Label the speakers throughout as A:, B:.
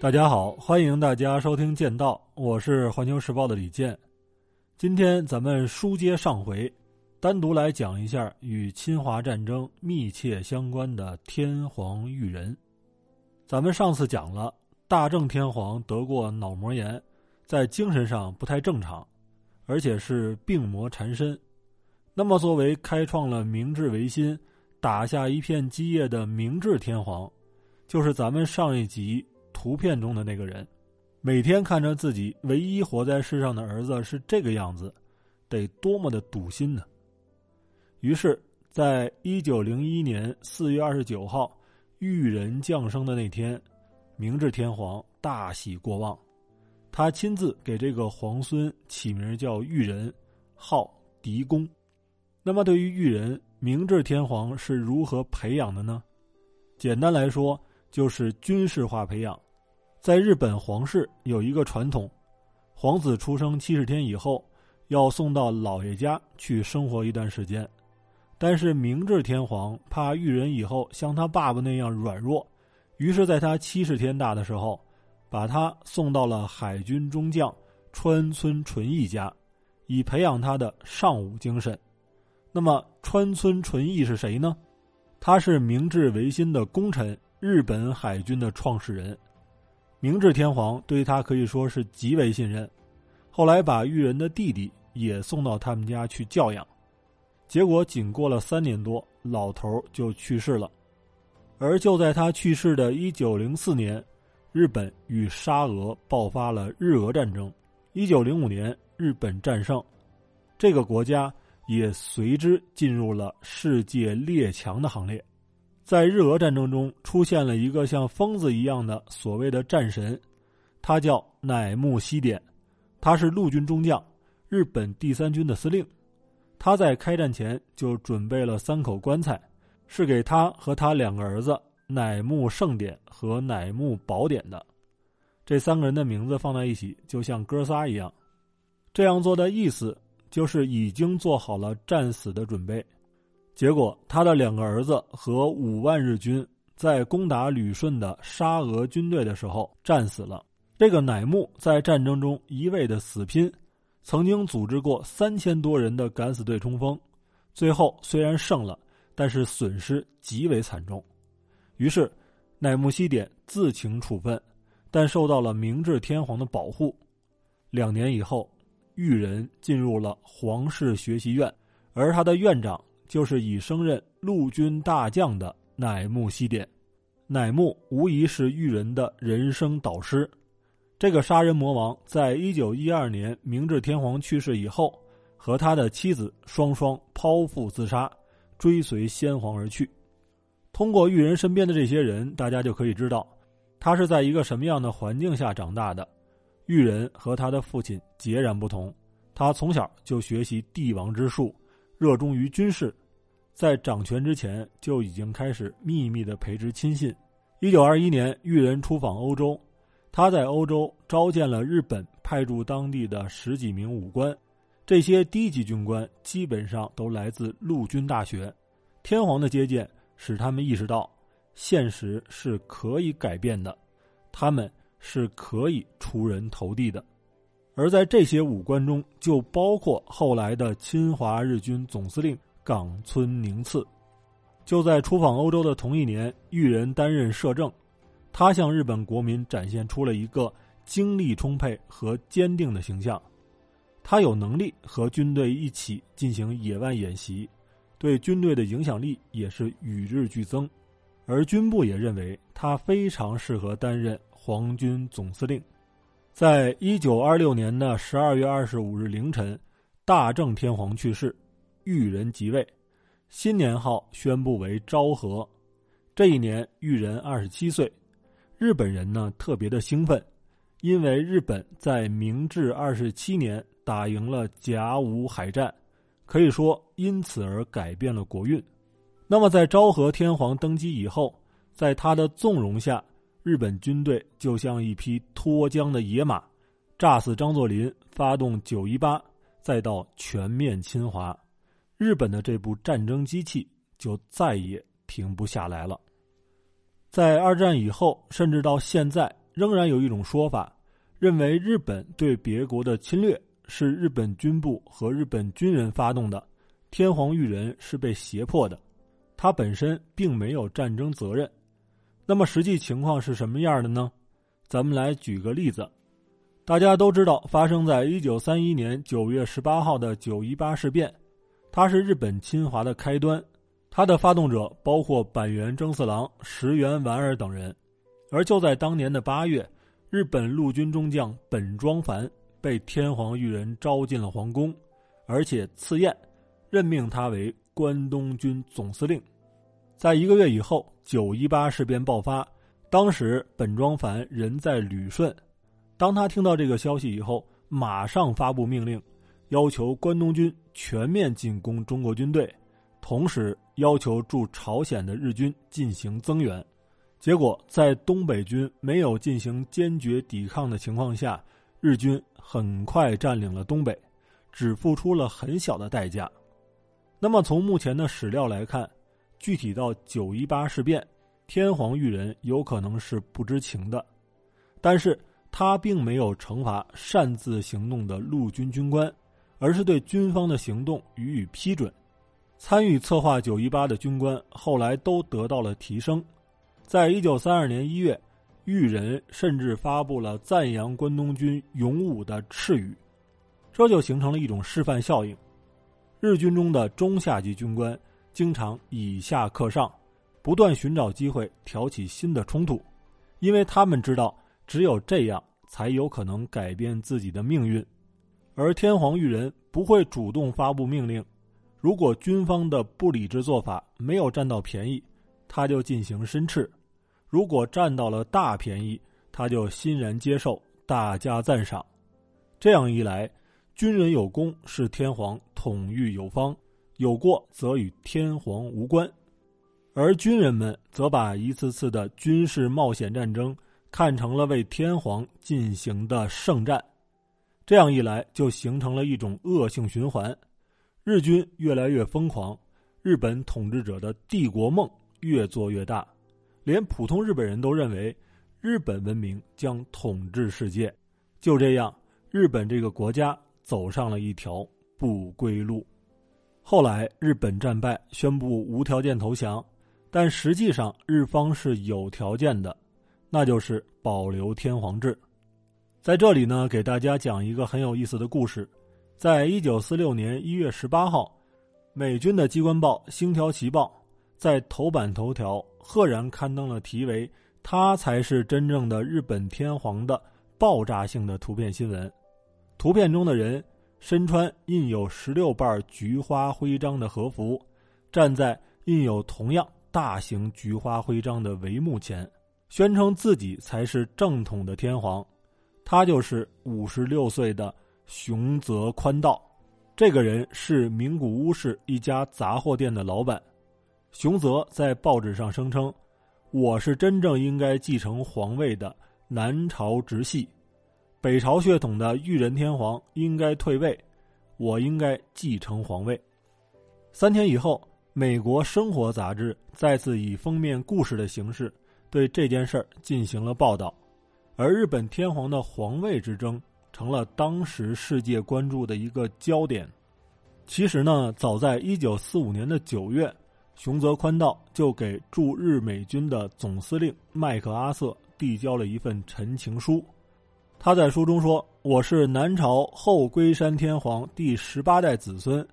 A: 大家好，欢迎大家收听《剑道》，我是环球时报的李健。今天咱们书接上回，单独来讲一下与侵华战争密切相关的天皇裕仁。咱们上次讲了，大正天皇得过脑膜炎，在精神上不太正常，而且是病魔缠身。那么，作为开创了明治维新、打下一片基业的明治天皇，就是咱们上一集。图片中的那个人，每天看着自己唯一活在世上的儿子是这个样子，得多么的堵心呢？于是，在一九零一年四月二十九号，裕仁降生的那天，明治天皇大喜过望，他亲自给这个皇孙起名叫裕仁，号狄公。那么，对于裕仁，明治天皇是如何培养的呢？简单来说，就是军事化培养。在日本皇室有一个传统，皇子出生七十天以后，要送到老爷家去生活一段时间。但是明治天皇怕裕仁以后像他爸爸那样软弱，于是在他七十天大的时候，把他送到了海军中将川村纯义家，以培养他的尚武精神。那么川村纯义是谁呢？他是明治维新的功臣，日本海军的创始人。明治天皇对他可以说是极为信任，后来把裕仁的弟弟也送到他们家去教养，结果仅过了三年多，老头就去世了。而就在他去世的一九零四年，日本与沙俄爆发了日俄战争。一九零五年，日本战胜，这个国家也随之进入了世界列强的行列。在日俄战争中，出现了一个像疯子一样的所谓的战神，他叫乃木希典，他是陆军中将，日本第三军的司令。他在开战前就准备了三口棺材，是给他和他两个儿子乃木盛典和乃木宝典的。这三个人的名字放在一起，就像哥仨一样。这样做的意思就是已经做好了战死的准备。结果，他的两个儿子和五万日军在攻打旅顺的沙俄军队的时候战死了。这个乃木在战争中一味的死拼，曾经组织过三千多人的敢死队冲锋，最后虽然胜了，但是损失极为惨重。于是，乃木希典自请处分，但受到了明治天皇的保护。两年以后，裕仁进入了皇室学习院，而他的院长。就是已升任陆军大将的乃木希典，乃木无疑是裕仁的人生导师。这个杀人魔王在一九一二年明治天皇去世以后，和他的妻子双双剖腹自杀，追随先皇而去。通过裕仁身边的这些人，大家就可以知道，他是在一个什么样的环境下长大的。裕仁和他的父亲截然不同，他从小就学习帝王之术。热衷于军事，在掌权之前就已经开始秘密的培植亲信。一九二一年，裕仁出访欧洲，他在欧洲召见了日本派驻当地的十几名武官，这些低级军官基本上都来自陆军大学。天皇的接见使他们意识到，现实是可以改变的，他们是可以出人头地的。而在这些武官中，就包括后来的侵华日军总司令冈村宁次。就在出访欧洲的同一年，裕仁担任摄政，他向日本国民展现出了一个精力充沛和坚定的形象。他有能力和军队一起进行野外演习，对军队的影响力也是与日俱增。而军部也认为他非常适合担任皇军总司令。在一九二六年的十二月二十五日凌晨，大正天皇去世，裕仁即位，新年号宣布为昭和。这一年，裕仁二十七岁。日本人呢特别的兴奋，因为日本在明治二十七年打赢了甲午海战，可以说因此而改变了国运。那么，在昭和天皇登基以后，在他的纵容下。日本军队就像一匹脱缰的野马，炸死张作霖，发动九一八，再到全面侵华，日本的这部战争机器就再也停不下来了。在二战以后，甚至到现在，仍然有一种说法，认为日本对别国的侵略是日本军部和日本军人发动的，天皇裕仁是被胁迫的，他本身并没有战争责任。那么实际情况是什么样的呢？咱们来举个例子，大家都知道，发生在一九三一年九月十八号的九一八事变，它是日本侵华的开端。它的发动者包括板垣征四郎、石原莞尔等人。而就在当年的八月，日本陆军中将本庄繁被天皇裕仁召进了皇宫，而且赐宴，任命他为关东军总司令。在一个月以后，九一八事变爆发。当时本庄繁人在旅顺，当他听到这个消息以后，马上发布命令，要求关东军全面进攻中国军队，同时要求驻朝鲜的日军进行增援。结果，在东北军没有进行坚决抵抗的情况下，日军很快占领了东北，只付出了很小的代价。那么，从目前的史料来看，具体到九一八事变。天皇裕仁有可能是不知情的，但是他并没有惩罚擅自行动的陆军军官，而是对军方的行动予以批准。参与策划九一八的军官后来都得到了提升。在一九三二年一月，裕仁甚至发布了赞扬关东军勇武的敕语，这就形成了一种示范效应。日军中的中下级军官经常以下克上。不断寻找机会挑起新的冲突，因为他们知道只有这样才有可能改变自己的命运。而天皇裕仁不会主动发布命令，如果军方的不理智做法没有占到便宜，他就进行申斥；如果占到了大便宜，他就欣然接受，大加赞赏。这样一来，军人有功是天皇统御有方，有过则与天皇无关。而军人们则把一次次的军事冒险战争看成了为天皇进行的圣战，这样一来就形成了一种恶性循环，日军越来越疯狂，日本统治者的帝国梦越做越大，连普通日本人都认为日本文明将统治世界，就这样，日本这个国家走上了一条不归路。后来日本战败，宣布无条件投降。但实际上，日方是有条件的，那就是保留天皇制。在这里呢，给大家讲一个很有意思的故事。在一九四六年一月十八号，美军的机关报《星条旗报》在头版头条赫然刊登了题为“他才是真正的日本天皇”的爆炸性的图片新闻。图片中的人身穿印有十六瓣菊花徽章的和服，站在印有同样。大型菊花徽章的帷幕前，宣称自己才是正统的天皇。他就是五十六岁的熊泽宽道。这个人是名古屋市一家杂货店的老板。熊泽在报纸上声称：“我是真正应该继承皇位的南朝直系，北朝血统的裕仁天皇应该退位，我应该继承皇位。”三天以后。美国生活杂志再次以封面故事的形式对这件事儿进行了报道，而日本天皇的皇位之争成了当时世界关注的一个焦点。其实呢，早在一九四五年的九月，熊泽宽道就给驻日美军的总司令麦克阿瑟递交了一份陈情书。他在书中说：“我是南朝后龟山天皇第十八代子孙，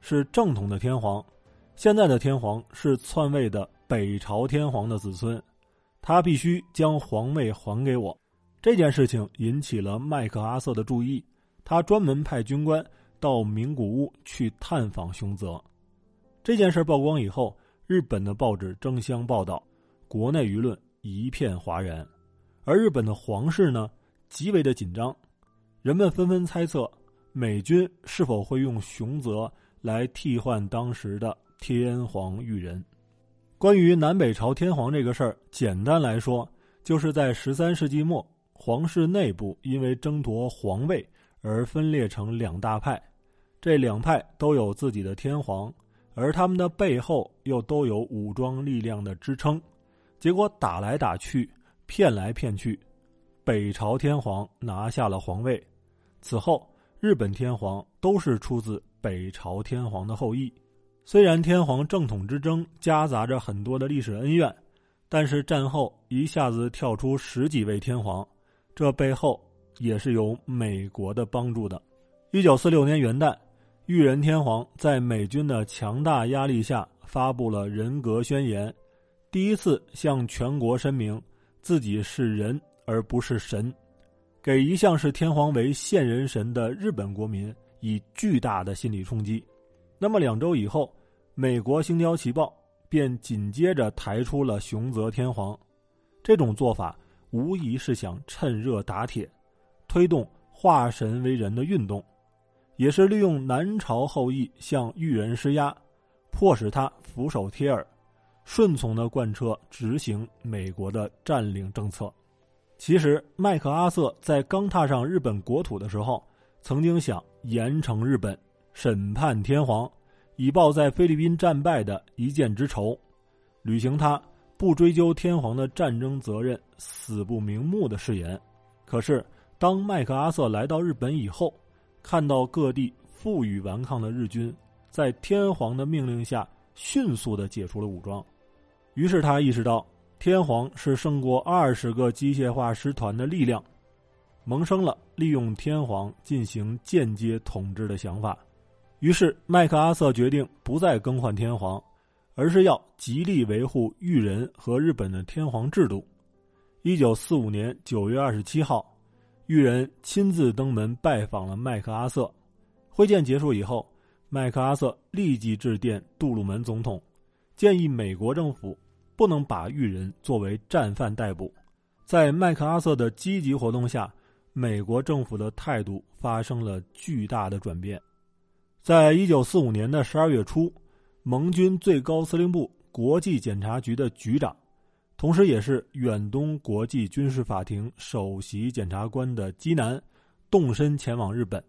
A: 是正统的天皇。”现在的天皇是篡位的北朝天皇的子孙，他必须将皇位还给我。这件事情引起了麦克阿瑟的注意，他专门派军官到名古屋去探访熊泽。这件事曝光以后，日本的报纸争相报道，国内舆论一片哗然，而日本的皇室呢，极为的紧张，人们纷纷猜测美军是否会用熊泽来替换当时的。天皇裕仁，关于南北朝天皇这个事儿，简单来说，就是在十三世纪末，皇室内部因为争夺皇位而分裂成两大派，这两派都有自己的天皇，而他们的背后又都有武装力量的支撑，结果打来打去，骗来骗去，北朝天皇拿下了皇位。此后，日本天皇都是出自北朝天皇的后裔。虽然天皇正统之争夹杂着很多的历史恩怨，但是战后一下子跳出十几位天皇，这背后也是有美国的帮助的。一九四六年元旦，裕仁天皇在美军的强大压力下发布了人格宣言，第一次向全国声明自己是人而不是神，给一向视天皇为现人神的日本国民以巨大的心理冲击。那么两周以后，美国《星条旗报》便紧接着抬出了熊泽天皇，这种做法无疑是想趁热打铁，推动化神为人的运动，也是利用南朝后裔向裕仁施压，迫使他俯首帖耳，顺从的贯彻执行美国的占领政策。其实，麦克阿瑟在刚踏上日本国土的时候，曾经想严惩日本。审判天皇，以报在菲律宾战败的一箭之仇，履行他不追究天皇的战争责任、死不瞑目的誓言。可是，当麦克阿瑟来到日本以后，看到各地负隅顽抗的日军在天皇的命令下迅速的解除了武装，于是他意识到天皇是胜过二十个机械化师团的力量，萌生了利用天皇进行间接统治的想法。于是，麦克阿瑟决定不再更换天皇，而是要极力维护裕仁和日本的天皇制度。一九四五年九月二十七号，裕仁亲自登门拜访了麦克阿瑟。会见结束以后，麦克阿瑟立即致电杜鲁门总统，建议美国政府不能把裕仁作为战犯逮捕。在麦克阿瑟的积极活动下，美国政府的态度发生了巨大的转变。在一九四五年的十二月初，盟军最高司令部国际检察局的局长，同时也是远东国际军事法庭首席检察官的基南，动身前往日本。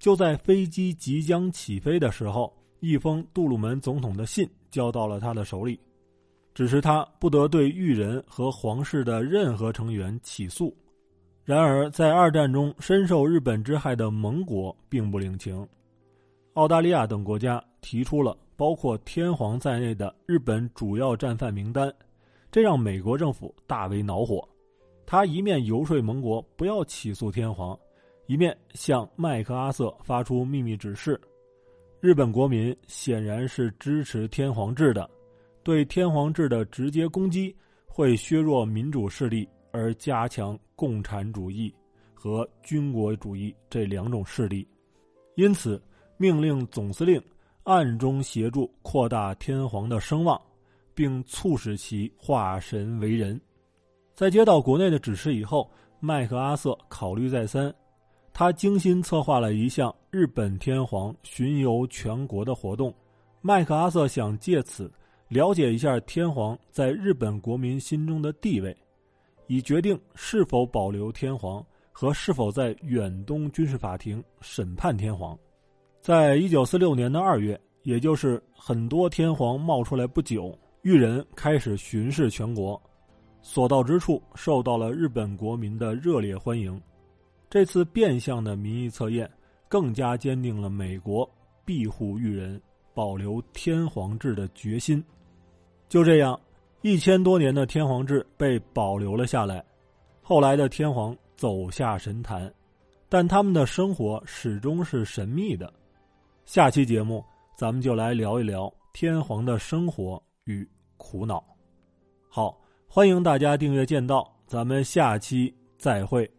A: 就在飞机即将起飞的时候，一封杜鲁门总统的信交到了他的手里，只是他不得对裕仁和皇室的任何成员起诉。然而，在二战中深受日本之害的盟国并不领情。澳大利亚等国家提出了包括天皇在内的日本主要战犯名单，这让美国政府大为恼火。他一面游说盟国不要起诉天皇，一面向麦克阿瑟发出秘密指示。日本国民显然是支持天皇制的，对天皇制的直接攻击会削弱民主势力，而加强共产主义和军国主义这两种势力。因此。命令总司令暗中协助扩大天皇的声望，并促使其化神为人。在接到国内的指示以后，麦克阿瑟考虑再三，他精心策划了一项日本天皇巡游全国的活动。麦克阿瑟想借此了解一下天皇在日本国民心中的地位，以决定是否保留天皇和是否在远东军事法庭审判天皇。在一九四六年的二月，也就是很多天皇冒出来不久，裕仁开始巡视全国，所到之处受到了日本国民的热烈欢迎。这次变相的民意测验，更加坚定了美国庇护裕仁、保留天皇制的决心。就这样，一千多年的天皇制被保留了下来。后来的天皇走下神坛，但他们的生活始终是神秘的。下期节目，咱们就来聊一聊天皇的生活与苦恼。好，欢迎大家订阅剑道，咱们下期再会。